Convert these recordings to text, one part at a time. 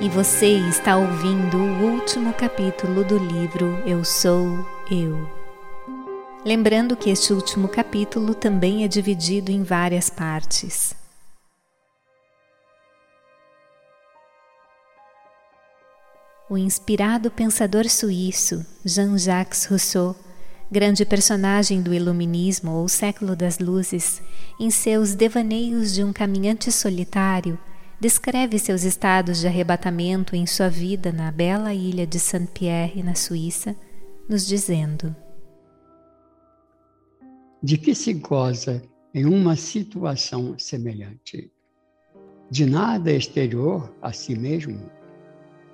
e você está ouvindo o último capítulo do livro Eu Sou Eu. Lembrando que este último capítulo também é dividido em várias partes. O inspirado pensador suíço Jean-Jacques Rousseau, grande personagem do Iluminismo ou século das luzes, em seus Devaneios de um Caminhante Solitário, descreve seus estados de arrebatamento em sua vida na bela ilha de Saint-Pierre, na Suíça, nos dizendo: De que se goza em uma situação semelhante? De nada exterior a si mesmo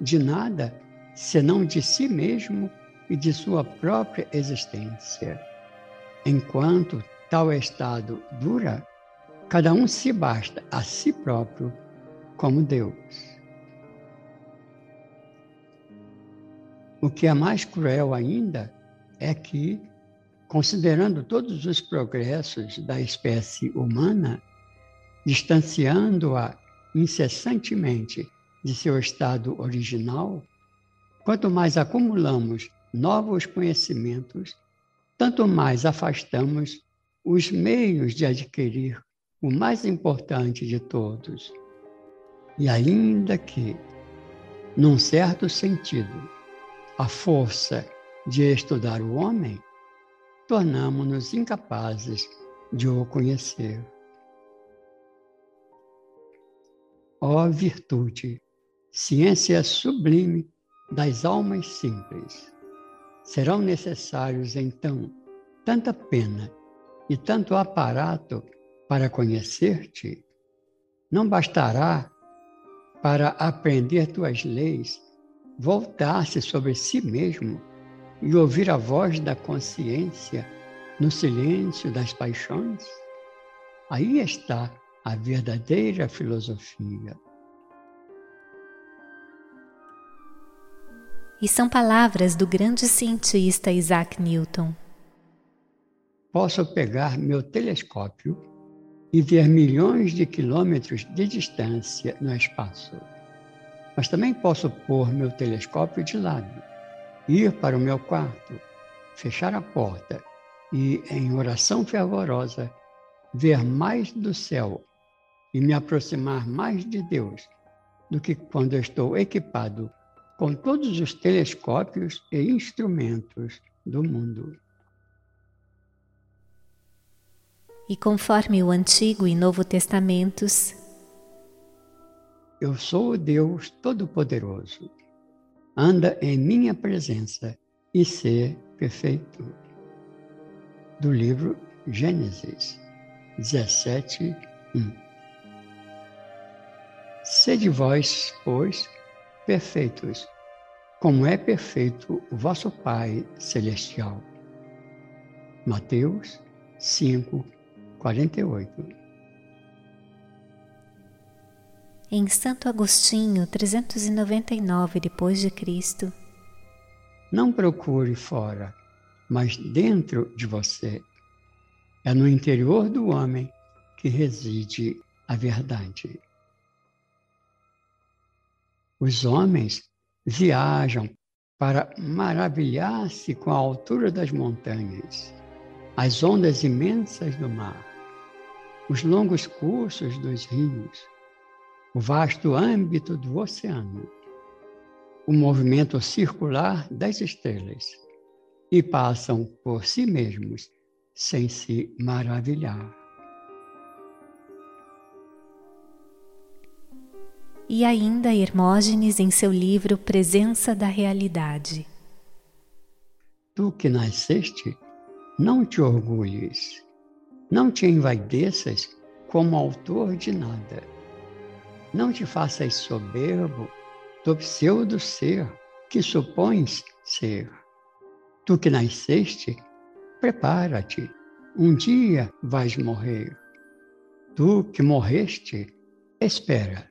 de nada senão de si mesmo e de sua própria existência. Enquanto tal estado dura, cada um se basta a si próprio como Deus. O que é mais cruel ainda é que, considerando todos os progressos da espécie humana, distanciando-a incessantemente de seu estado original, quanto mais acumulamos novos conhecimentos, tanto mais afastamos os meios de adquirir o mais importante de todos. E ainda que, num certo sentido, a força de estudar o homem, tornamos-nos incapazes de o conhecer. Ó virtude ciência sublime das almas simples. Serão necessários, então, tanta pena e tanto aparato para conhecer-te? Não bastará para aprender tuas leis voltar-se sobre si mesmo e ouvir a voz da consciência no silêncio das paixões? Aí está a verdadeira filosofia. E são palavras do grande cientista Isaac Newton. Posso pegar meu telescópio e ver milhões de quilômetros de distância no espaço. Mas também posso pôr meu telescópio de lado, ir para o meu quarto, fechar a porta e, em oração fervorosa, ver mais do céu e me aproximar mais de Deus do que quando estou equipado com todos os telescópios e instrumentos do mundo. E conforme o Antigo e Novo Testamentos, eu sou o Deus Todo-Poderoso. Anda em minha presença e ser perfeito. Do livro Gênesis 17, 1. Sede vós, pois, perfeitos, como é perfeito o vosso Pai Celestial. Mateus 5, 48. Em Santo Agostinho, 399 depois de Cristo. Não procure fora, mas dentro de você. É no interior do homem que reside a verdade. Os homens viajam para maravilhar-se com a altura das montanhas, as ondas imensas do mar, os longos cursos dos rios, o vasto âmbito do oceano, o movimento circular das estrelas, e passam por si mesmos sem se maravilhar. e ainda Hermógenes em seu livro Presença da Realidade. Tu que nasceste, não te orgulhes, não te envaideças como autor de nada. Não te faças soberbo do pseudo ser que supões ser. Tu que nasceste, prepara-te, um dia vais morrer. Tu que morreste, espera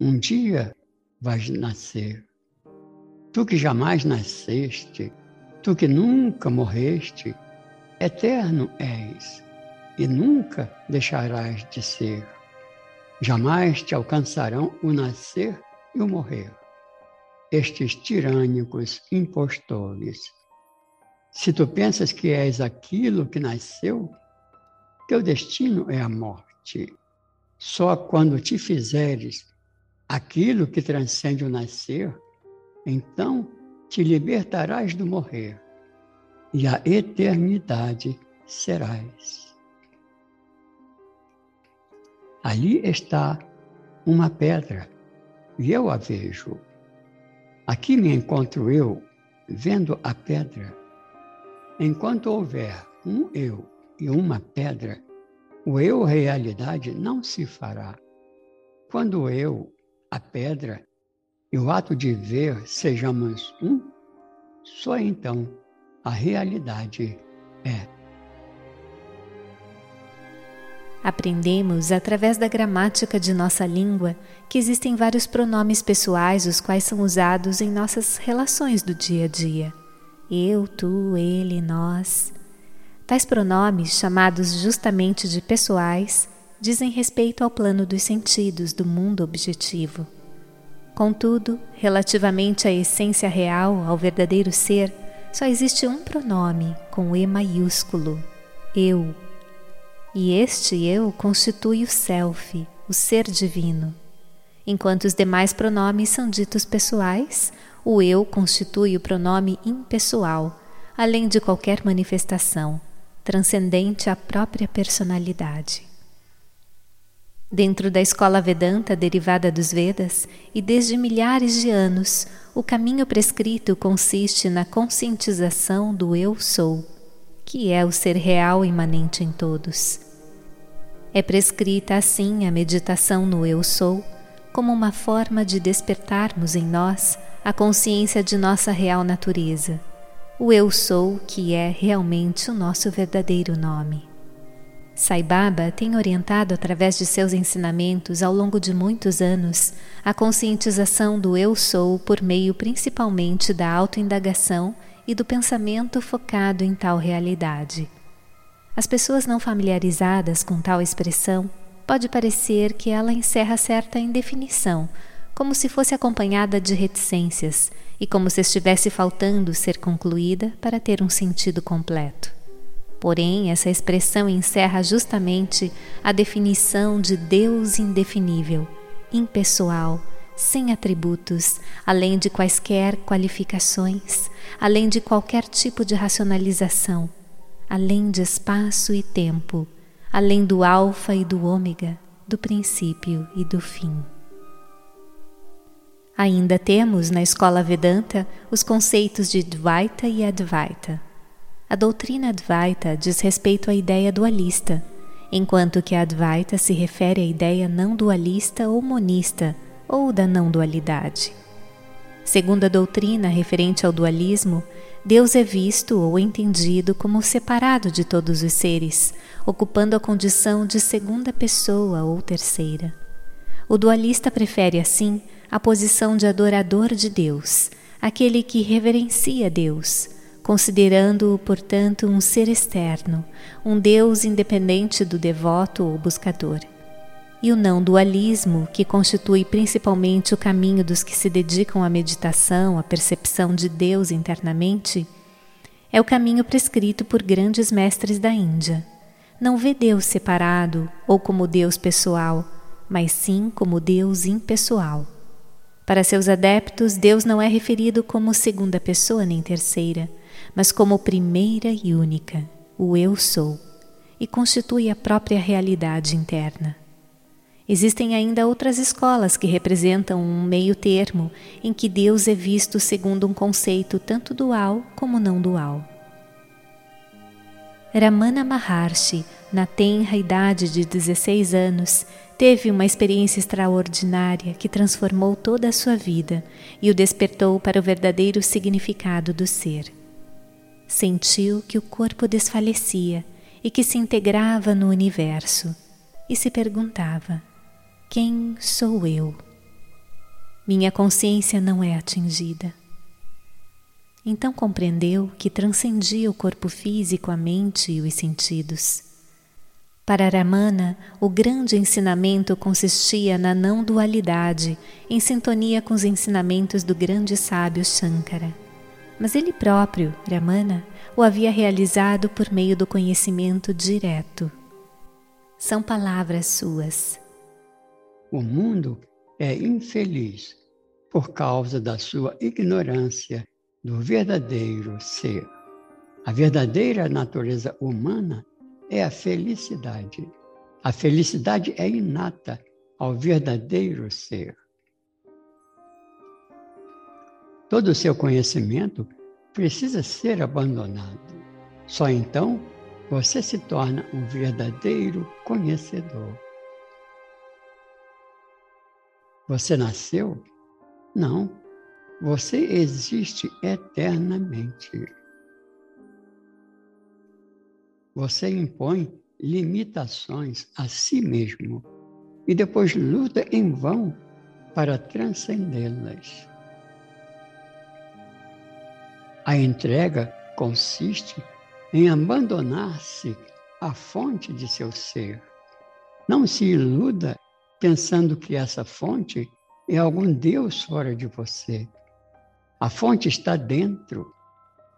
um dia vais nascer. Tu que jamais nasceste, tu que nunca morreste, eterno és e nunca deixarás de ser. Jamais te alcançarão o nascer e o morrer. estes tirânicos impostores. Se tu pensas que és aquilo que nasceu, teu destino é a morte. Só quando te fizeres aquilo que transcende o nascer, então te libertarás do morrer e a eternidade serás. Ali está uma pedra e eu a vejo. Aqui me encontro eu vendo a pedra. Enquanto houver um eu e uma pedra, o eu realidade não se fará. Quando eu, a pedra, e o ato de ver sejamos um, só então a realidade é. Aprendemos, através da gramática de nossa língua, que existem vários pronomes pessoais os quais são usados em nossas relações do dia a dia. Eu, tu, ele, nós. Tais pronomes, chamados justamente de pessoais, dizem respeito ao plano dos sentidos do mundo objetivo. Contudo, relativamente à essência real, ao verdadeiro ser, só existe um pronome com E maiúsculo, eu. E este eu constitui o self, o ser divino. Enquanto os demais pronomes são ditos pessoais, o eu constitui o pronome impessoal, além de qualquer manifestação, transcendente à própria personalidade. Dentro da escola Vedanta derivada dos Vedas, e desde milhares de anos, o caminho prescrito consiste na conscientização do Eu Sou, que é o ser real imanente em todos. É prescrita assim a meditação no Eu Sou, como uma forma de despertarmos em nós a consciência de nossa real natureza, o Eu Sou, que é realmente o nosso verdadeiro nome. Sai Baba tem orientado através de seus ensinamentos ao longo de muitos anos a conscientização do eu sou por meio principalmente da autoindagação e do pensamento focado em tal realidade. As pessoas não familiarizadas com tal expressão pode parecer que ela encerra certa indefinição, como se fosse acompanhada de reticências e como se estivesse faltando ser concluída para ter um sentido completo. Porém, essa expressão encerra justamente a definição de Deus indefinível, impessoal, sem atributos, além de quaisquer qualificações, além de qualquer tipo de racionalização, além de espaço e tempo, além do Alfa e do Ômega, do princípio e do fim. Ainda temos na escola Vedanta os conceitos de Dvaita e Advaita a doutrina Advaita diz respeito à ideia dualista, enquanto que a Advaita se refere à ideia não dualista ou monista, ou da não dualidade. Segundo a doutrina referente ao dualismo, Deus é visto ou entendido como separado de todos os seres, ocupando a condição de segunda pessoa ou terceira. O dualista prefere, assim, a posição de adorador de Deus, aquele que reverencia Deus considerando-o, portanto, um ser externo, um Deus independente do devoto ou buscador. E o não dualismo, que constitui principalmente o caminho dos que se dedicam à meditação, à percepção de Deus internamente, é o caminho prescrito por grandes mestres da Índia. Não vê Deus separado ou como Deus pessoal, mas sim como Deus impessoal. Para seus adeptos, Deus não é referido como segunda pessoa nem terceira, mas como primeira e única, o Eu Sou, e constitui a própria realidade interna. Existem ainda outras escolas que representam um meio termo em que Deus é visto segundo um conceito tanto dual como não dual. Ramana Maharshi, na tenra idade de 16 anos, teve uma experiência extraordinária que transformou toda a sua vida e o despertou para o verdadeiro significado do ser. Sentiu que o corpo desfalecia e que se integrava no universo e se perguntava: Quem sou eu? Minha consciência não é atingida. Então compreendeu que transcendia o corpo físico, a mente e os sentidos. Para Ramana, o grande ensinamento consistia na não dualidade, em sintonia com os ensinamentos do grande sábio Shankara. Mas ele próprio, Ramana, o havia realizado por meio do conhecimento direto. São palavras suas. O mundo é infeliz por causa da sua ignorância do verdadeiro ser. A verdadeira natureza humana é a felicidade. A felicidade é inata ao verdadeiro ser. Todo o seu conhecimento precisa ser abandonado. Só então você se torna um verdadeiro conhecedor. Você nasceu? Não. Você existe eternamente. Você impõe limitações a si mesmo e depois luta em vão para transcendê-las. A entrega consiste em abandonar-se à fonte de seu ser. Não se iluda pensando que essa fonte é algum Deus fora de você. A fonte está dentro.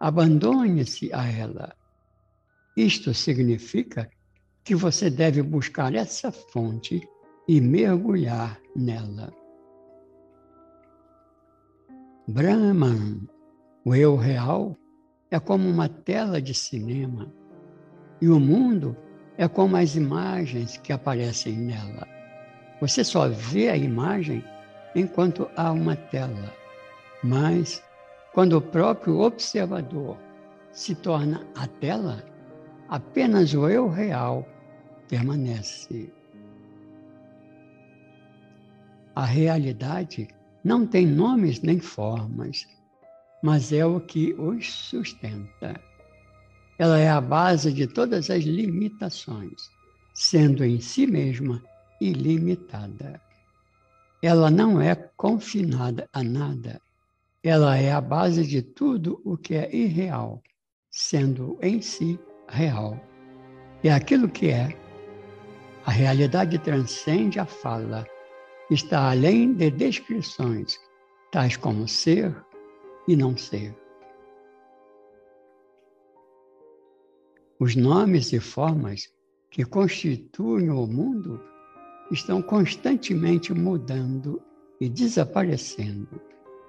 Abandone-se a ela. Isto significa que você deve buscar essa fonte e mergulhar nela. Brahman, o eu real, é como uma tela de cinema e o mundo é como as imagens que aparecem nela. Você só vê a imagem enquanto há uma tela. Mas, quando o próprio observador se torna a tela, apenas o eu real permanece. A realidade não tem nomes nem formas, mas é o que os sustenta. Ela é a base de todas as limitações, sendo em si mesma ilimitada. Ela não é confinada a nada. Ela é a base de tudo o que é irreal, sendo em si real. E aquilo que é, a realidade transcende a fala, está além de descrições, tais como ser e não ser. Os nomes e formas que constituem o mundo estão constantemente mudando e desaparecendo,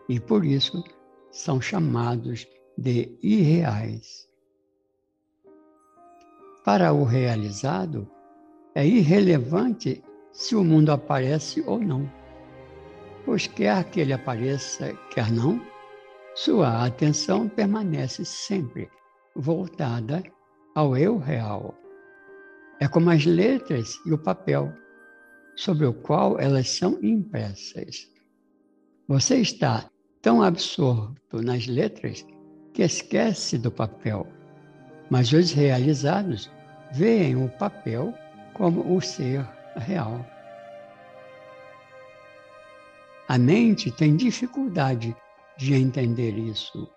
e por isso são chamados de irreais. Para o realizado, é irrelevante se o mundo aparece ou não, pois quer que ele apareça, quer não, sua atenção permanece sempre voltada ao eu real. É como as letras e o papel sobre o qual elas são impressas. Você está tão absorto nas letras que esquece do papel, mas os realizados veem o papel como o ser real. A mente tem dificuldade de entender isso.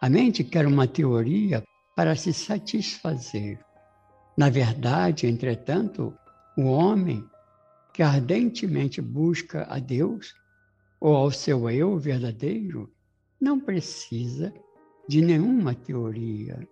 A mente quer uma teoria para se satisfazer. Na verdade, entretanto, o homem que ardentemente busca a Deus ou ao seu eu verdadeiro, não precisa de nenhuma teoria.